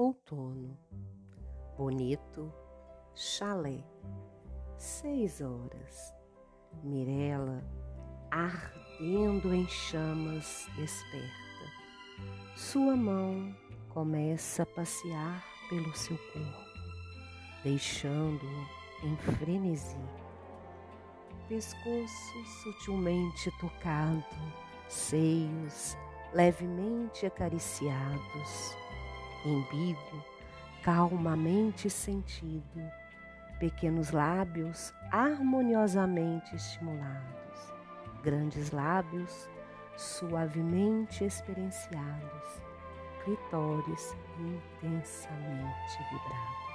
outono. Bonito, chalé. Seis horas. Mirela, ardendo em chamas, desperta. Sua mão começa a passear pelo seu corpo, deixando-o em frenesi. Pescoço sutilmente tocado, seios levemente acariciados, embigo calmamente sentido, pequenos lábios harmoniosamente estimulados, grandes lábios suavemente experienciados, clitóris intensamente vibrado.